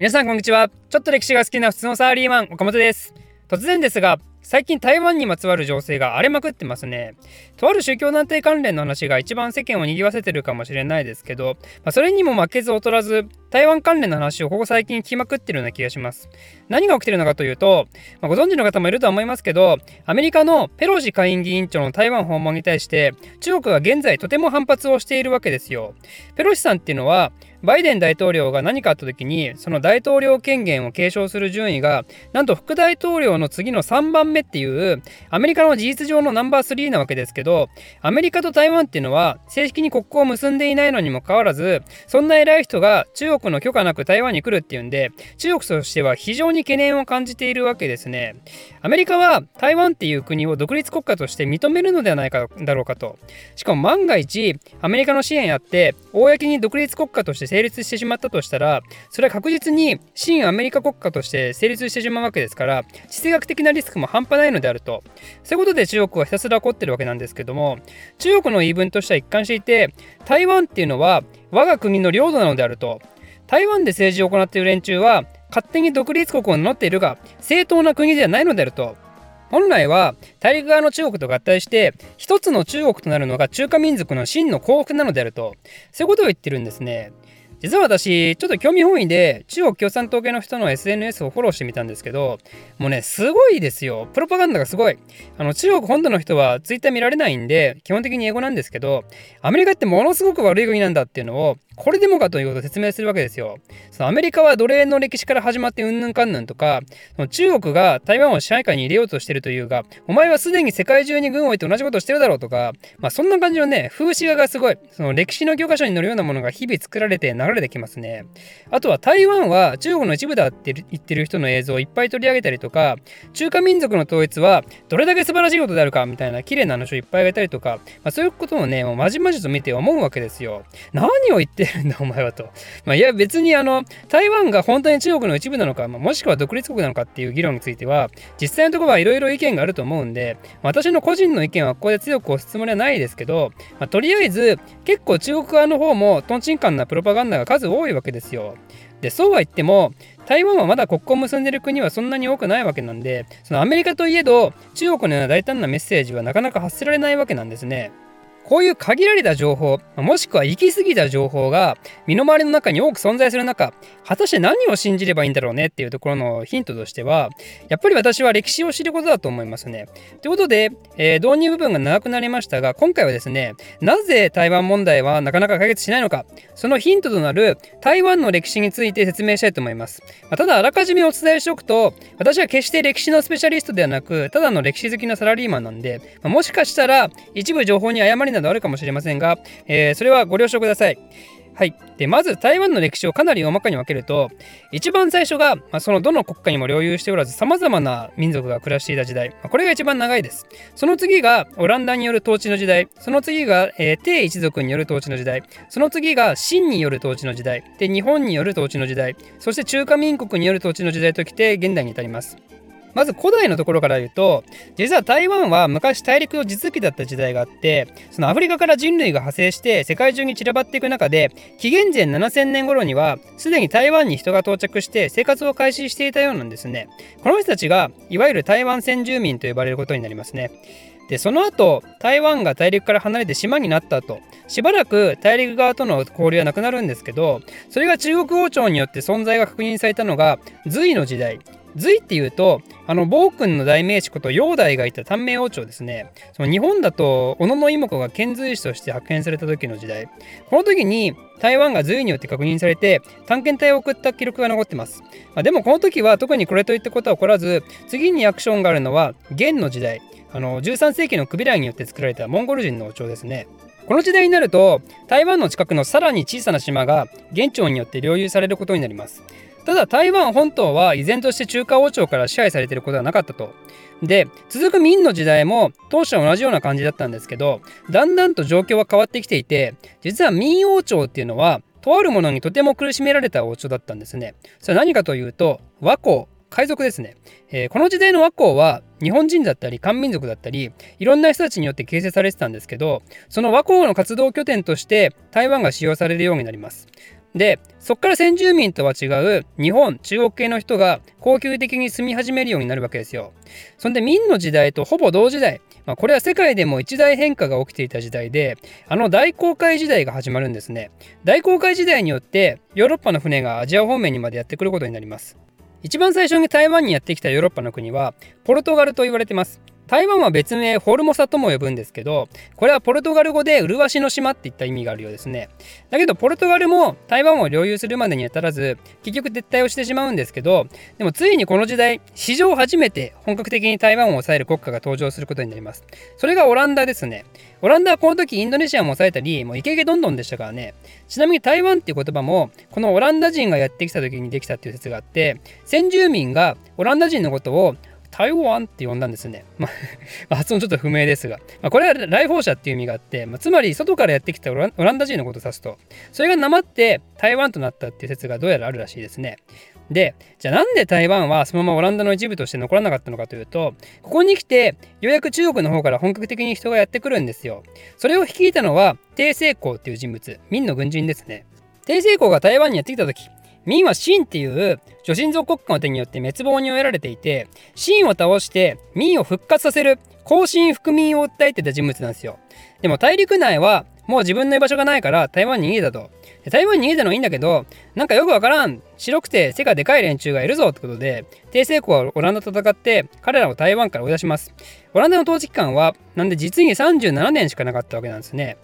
皆さんこんにちはちょっと歴史が好きな普通のサラリーマン岡本です突然ですが最近台湾にまつわる情勢が荒れまくってますね。とある宗教団体関連の話が一番世間を賑わせてるかもしれないですけど、まあ、それにも負けず劣らず、台湾関連の話をここ最近聞きまくってるような気がします。何が起きてるのかというと、まあ、ご存知の方もいるとは思いますけど、アメリカのペロシ下院議員長の台湾訪問に対して、中国が現在とても反発をしているわけですよ。ペロシさんっていうのは、バイデン大統領が何かあった時にその大統領権限を継承する順位がなんと副大統領の次の3番目っていうアメリカの事実上のナンバー3なわけですけどアメリカと台湾っていうのは正式に国交を結んでいないのにもかかわらずそんな偉い人が中国の許可なく台湾に来るっていうんで中国としては非常に懸念を感じているわけですね。アメリカは台湾っていう国を独立国家として認めるのではないかだろうかと。しかも万が一アメリカの支援やって公に独立国家として成立してしまったとしたらそれは確実に新アメリカ国家として成立してしまうわけですから地政学的なリスクも半端ないのであると。そういうことで中国はひたすら怒ってるわけなんですけども中国の言い分としては一貫していて台湾っていうのは我が国の領土なのであると。台湾で政治を行っている連中は勝手に独立国を名乗っているが正当な国ではないのであると。本来は大陸側の中国と合体して一つの中国となるのが中華民族の真の幸福なのであると。そういうことを言ってるんですね。実は私、ちょっと興味本位で中国共産党系の人の SNS をフォローしてみたんですけど、もうね、すごいですよ。プロパガンダがすごい。あの、中国本土の人は Twitter 見られないんで、基本的に英語なんですけど、アメリカってものすごく悪い国なんだっていうのを、これでもかということを説明するわけですよ。そのアメリカは奴隷の歴史から始まってうんぬんかんぬんとか、その中国が台湾を支配下に入れようとしてるというが、お前はすでに世界中に軍を置いて同じことをしてるだろうとか、まあそんな感じのね、風刺画がすごい、その歴史の教科書に載るようなものが日々作られて流れてきますね。あとは台湾は中国の一部だって言ってる人の映像をいっぱい取り上げたりとか、中華民族の統一はどれだけ素晴らしいことであるかみたいな綺麗な話をいっぱいあげたりとか、まあそういうことをね、もうまじまじと見て思うわけですよ。何を言っててるんだお前はと。まあ、いや別にあの台湾が本当に中国の一部なのか、まあ、もしくは独立国なのかっていう議論については実際のところはいろいろ意見があると思うんで私の個人の意見はここで強く押すつもりはないですけど、まあ、とりあえず結構中国側の方もとんちんかんなプロパガンダが数多いわけですよ。でそうは言っても台湾はまだ国交を結んでる国はそんなに多くないわけなんでそのアメリカといえど中国のような大胆なメッセージはなかなか発せられないわけなんですね。こういう限られた情報、もしくは行き過ぎた情報が身の回りの中に多く存在する中、果たして何を信じればいいんだろうねっていうところのヒントとしては、やっぱり私は歴史を知ることだと思いますね。ということで、えー、導入部分が長くなりましたが、今回はですね、なぜ台湾問題はなかなか解決しないのか、そのヒントとなる台湾の歴史について説明したいと思います。まあ、ただ、あらかじめお伝えしておくと、私は決して歴史のスペシャリストではなく、ただの歴史好きなサラリーマンなんで、まあ、もしかしたら一部情報に誤りなどあるかもしれませんが、えー、それはご了承ください。はい。で、まず台湾の歴史をかなり大まかに分けると、一番最初が、まあ、そのどの国家にも領有しておらず、様々な民族が暮らしていた時代。まあ、これが一番長いです。その次がオランダによる統治の時代。その次が、えー、帝一族による統治の時代。その次が清による統治の時代。で、日本による統治の時代。そして中華民国による統治の時代ときて、現代に至ります。まず古代のところから言うと実は台湾は昔大陸の地続きだった時代があってそのアフリカから人類が派生して世界中に散らばっていく中で紀元前7000年頃にはすでに台湾に人が到着して生活を開始していたようなんですね。この人たちがいわゆる台湾先住民と呼ばれることになりますね。でその後台湾が大陸から離れて島になった後しばらく大陸側との交流はなくなるんですけどそれが中国王朝によって存在が確認されたのが隋の時代。隋っていうとあの暴君の代名詞こと煬帝がいた短命王朝ですね。その日本だと小野妹子が遣隋使として派遣された時の時代。この時に台湾が隋によって確認されて探検隊を送った記録が残ってます、まあ、でもこの時は特にこれといったことは起こらず次にアクションがあるのは元の時代。あの13世紀のクビライによって作られたモンゴル人の王朝ですね。この時代になると台湾の近くのさらに小さな島が元朝によって領有されることになります。ただ台湾本島は依然として中華王朝から支配されていることはなかったと。で続く明の時代も当初は同じような感じだったんですけどだんだんと状況は変わってきていて実は明王朝っていうのはとあるものにとても苦しめられた王朝だったんですね。それは何かというと和光海賊ですね、えー、この時代の和光は日本人だったり漢民族だったりいろんな人たちによって形成されてたんですけどその和光の活動拠点として台湾が使用されるようになりますでそこから先住民とは違う日本中国系の人が恒久的に住み始めるようになるわけですよ。そんで明の時代とほぼ同時代。まあ、これは世界でも一大変化が起きていた時代であの大航海時代が始まるんですね。大航海時代によってヨーロッパの船がアジア方面にまでやってくることになります。一番最初に台湾にやってきたヨーロッパの国はポルトガルと言われてます。台湾は別名フォルモサとも呼ぶんですけどこれはポルトガル語で麗しの島っていった意味があるようですね。だけどポルトガルも台湾を領有するまでに至らず結局撤退をしてしまうんですけどでもついにこの時代史上初めて本格的に台湾を抑える国家が登場することになります。それがオランダですね。オランダはこの時インドネシアも抑えたりもうイケイケどんどんでしたからね。ちなみに台湾っていう言葉もこのオランダ人がやってきた時にできたっていう説があって先住民がオランダ人のことを台湾って呼んだんですね。まあ、発音ちょっと不明ですが、まあ、これは来訪者っていう意味があって、まあ、つまり外からやってきたオランダ人のことを指すと、それがなまって台湾となったっていう説がどうやらあるらしいですね。で、じゃあなんで台湾はそのままオランダの一部として残らなかったのかというと、ここに来てようやく中国の方から本格的に人がやってくるんですよ。それを率いたのは、帝成功っていう人物、明の軍人ですね。帝成功が台湾にやってきた時、明は秦っていう女神像国家の手によって滅亡に追えられていて秦を倒して明を復活させる後進復民を訴えてた人物なんですよ。でも大陸内はもう自分の居場所がないから台湾に逃げたと。台湾に逃げたのはいいんだけどなんかよくわからん。白くて背がでかい連中がいるぞってことで帝政国はオランダと戦って彼らを台湾から追い出します。オランダの統治期間はなんで実に37年しかなかったわけなんですね。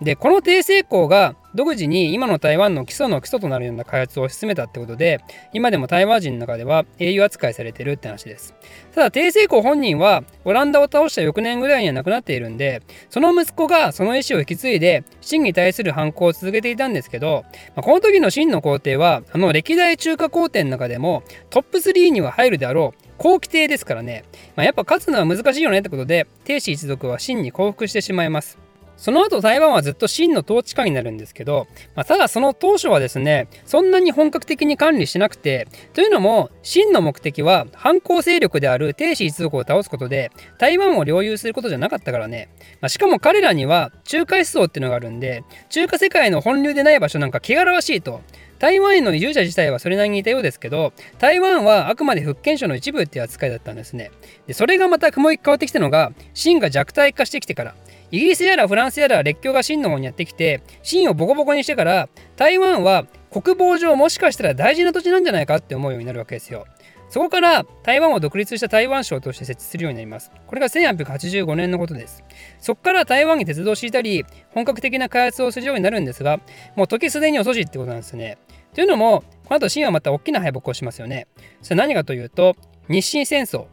でこの低成功が独自に今の台湾の基礎の基礎となるような開発を進めたってことで今でも台湾人の中では英雄扱いされてるって話です。ただ低成功本人はオランダを倒した翌年ぐらいには亡くなっているんでその息子がその意思を引き継いで秦に対する反抗を続けていたんですけど、まあ、この時の秦の皇帝はあの歴代中華皇帝の中でもトップ3には入るであろう後期帝ですからね、まあ、やっぱ勝つのは難しいよねってことで帝子一族は秦に降伏してしまいます。その後台湾はずっと清の統治下になるんですけど、まあ、ただその当初はですねそんなに本格的に管理しなくてというのも清の目的は反抗勢力である帝子一族を倒すことで台湾を領有することじゃなかったからね、まあ、しかも彼らには中華思想っていうのがあるんで中華世界の本流でない場所なんか汚らわしいと。台湾への移住者自体はそれなりにいたようですけど台湾はあくまで福建省の一部っていう扱いだったんですね。でそれがまた雲行き変わってきたのが清が弱体化してきてから。イギリスやらフランスやら列強が清の方にやってきて清をボコボコにしてから台湾は国防上もしかしたら大事な土地なんじゃないかって思うようになるわけですよ。そこから台湾を独立した台湾省として設置するようになります。これが1885年のことです。そこから台湾に鉄道を敷いたり、本格的な開発をするようになるんですが、もう時すでに遅しってことなんですね。というのも、この後清はまた大きな敗北をしますよね。それ何かというと、日清戦争。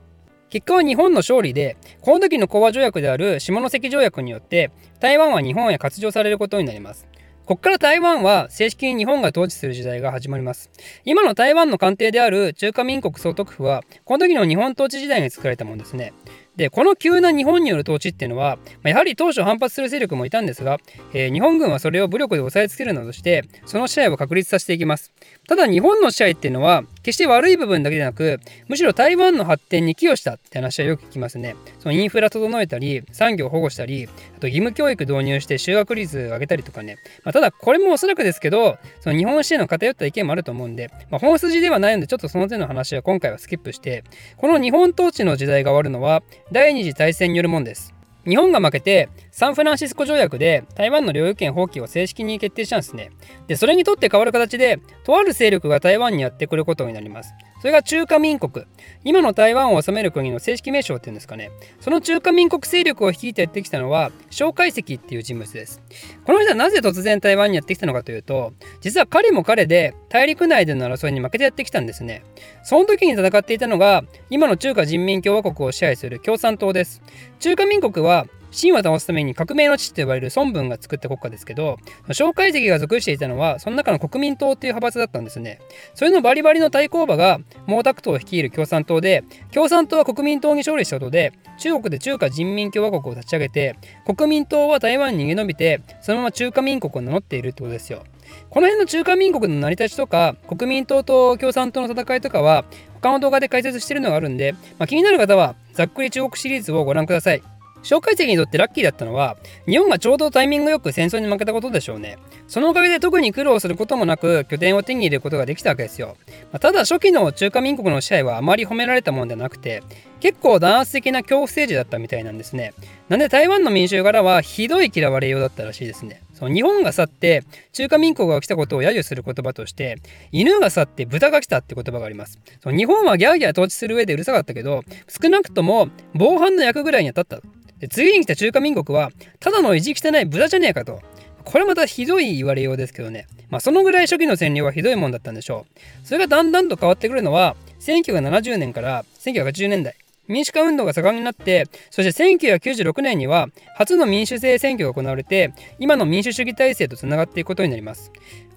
結果は日本の勝利で、この時の講和条約である下関条約によって、台湾は日本へ割譲されることになります。ここから台湾は正式に日本が統治する時代が始まります。今の台湾の官邸である中華民国総督府は、この時の日本統治時代に作られたものですね。でこの急な日本による統治っていうのは、やはり当初反発する勢力もいたんですが、えー、日本軍はそれを武力で押さえつけるなどしてその支配を確立させていきますただ日本の支配っていうのは決して悪い部分だけでなくむしろ台湾の発展に寄与したって話はよく聞きますねそのインフラ整えたり産業保護したりあと義務教育導入して就学率上げたりとかね、まあ、ただこれもおそらくですけどその日本史への偏った意見もあると思うんで、まあ、本筋ではないのでちょっとその手の話は今回はスキップしてこの日本統治の時代が終わるのは第二次大戦によるもんです。日本が負けてサンフランシスコ条約で台湾の領有権放棄を正式に決定したんですね。で、それにとって変わる形で、とある勢力が台湾にやってくることになります。それが中華民国。今の台湾を治める国の正式名称っていうんですかね。その中華民国勢力を率いてやってきたのは、蒋介石っていう人物です。この人はなぜ突然台湾にやってきたのかというと、実は彼も彼で大陸内での争いに負けてやってきたんですね。その時に戦っていたのが、今の中華人民共和国を支配する共産党です。中華民国は秦を倒すために革命の父と呼ばれる孫文が作った国家ですけど、蒋介石が属していたのは、その中の国民党っていう派閥だったんですね。それのバリバリの対抗馬が毛沢東を率いる共産党で、共産党は国民党に勝利したことで、中国で中華人民共和国を立ち上げて、国民党は台湾に逃げ延びて、そのまま中華民国を名乗っているってことですよ。この辺の中華民国の成り立ちとか、国民党と共産党の戦いとかは、他の動画で解説してるのがあるんで、まあ、気になる方は、ざっくり中国シリーズをご覧ください。蒋介石にとってラッキーだったのは日本がちょうどタイミングよく戦争に負けたことでしょうね。そのおかげで特に苦労することもなく拠点を手に入れることができたわけですよ、まあ、ただ初期の中華民国の支配はあまり褒められたもんではなくて結構弾圧的な恐怖政治だったみたいなんですね。なんで台湾の民衆からはひどい嫌われようだったらしいですね。その日本が去って中華民国が来たことを揶揄する言葉として犬が去って豚が来たって言葉があります。その日本はギャーギャー統治する上でうるさかったけど少なくとも防犯の役ぐらいには立った。次に来た中華民国はただの意地汚い豚じゃねえかと。これまたひどい言われようですけどね。まあそのぐらい初期の占領はひどいもんだったんでしょう。それがだんだんと変わってくるのは1970年から1980年代民主化運動が盛んになってそして1996年には初の民主制選挙が行われて今の民主主義体制とつながっていくことになります。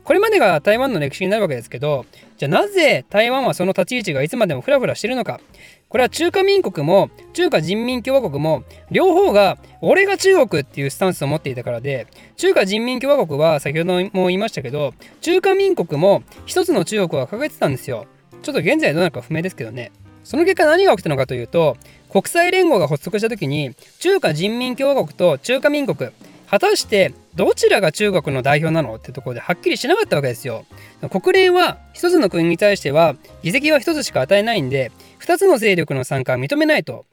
これまでが台湾の歴史になるわけですけどじゃあなぜ台湾はその立ち位置がいつまでもフラフラしてるのか。これは中華民国も中華人民共和国も両方が俺が中国っていうスタンスを持っていたからで中華人民共和国は先ほども言いましたけど中華民国も一つの中国は掲げてたんですよちょっと現在どうなるか不明ですけどねその結果何が起きたのかというと国際連合が発足した時に中華人民共和国と中華民国果たしてどちらが中国の代表なのってところではっきりしなかったわけですよ。国連は一つの国に対しては議席は一つしか与えないんで2つの勢力の参加は認めないと。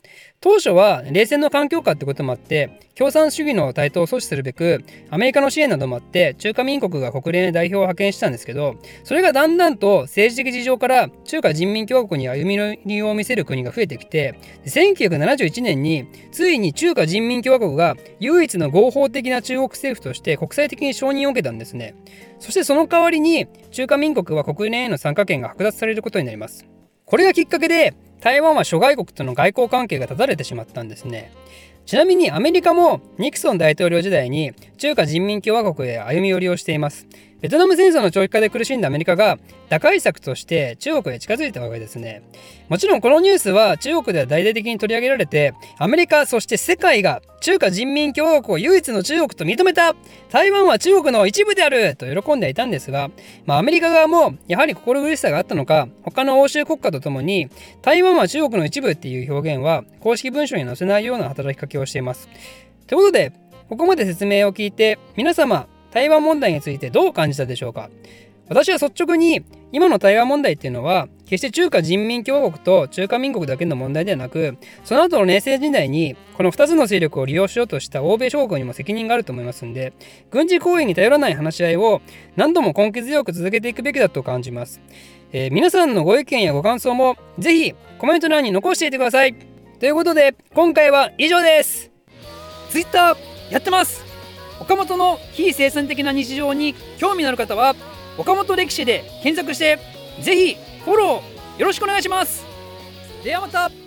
当初は冷戦の環境下ってこともあって共産主義の台頭を阻止するべくアメリカの支援などもあって中華民国が国連へ代表を派遣したんですけどそれがだんだんと政治的事情から中華人民共和国に歩み寄りを見せる国が増えてきて1971年についに中華人民共和国が唯一の合法的な中国政府として国際的に承認を受けたんですねそしてその代わりに中華民国は国連への参加権が剥奪されることになりますこれがきっかけで台湾は諸外国との外交関係が断たれてしまったんですね。ちなみにアメリカもニクソン大統領時代に中華人民共和国へ歩み寄りをしています。ベトナム戦争の長期化で苦しんだアメリカが打開策として中国へ近づいたわけですね。もちろんこのニュースは中国では大々的に取り上げられてアメリカそして世界が中華人民共和国を唯一の中国と認めた台湾は中国の一部であると喜んでいたんですが、まあ、アメリカ側もやはり心苦しさがあったのか他の欧州国家とともに台湾は中国の一部っていう表現は公式文書に載せないような働きかけをしています。ということでここまで説明を聞いて皆様台湾問題についてどう感じたでしょうか？私は率直に今の台湾問題っていうのは決して中華人民共和国と中華民国だけの問題ではなくその後の冷戦時代にこの2つの勢力を利用しようとした欧米諸国にも責任があると思いますんで軍事行為に頼らない話し合いを何度も根気強く続けていくべきだと感じます、えー、皆さんのご意見やご感想もぜひコメント欄に残していてください。ということで今回は以上です。Twitter やってます。岡本の非生産的な日常に興味のある方は岡本歴史で検索してぜひフォローよろしくお願いします。ではまた。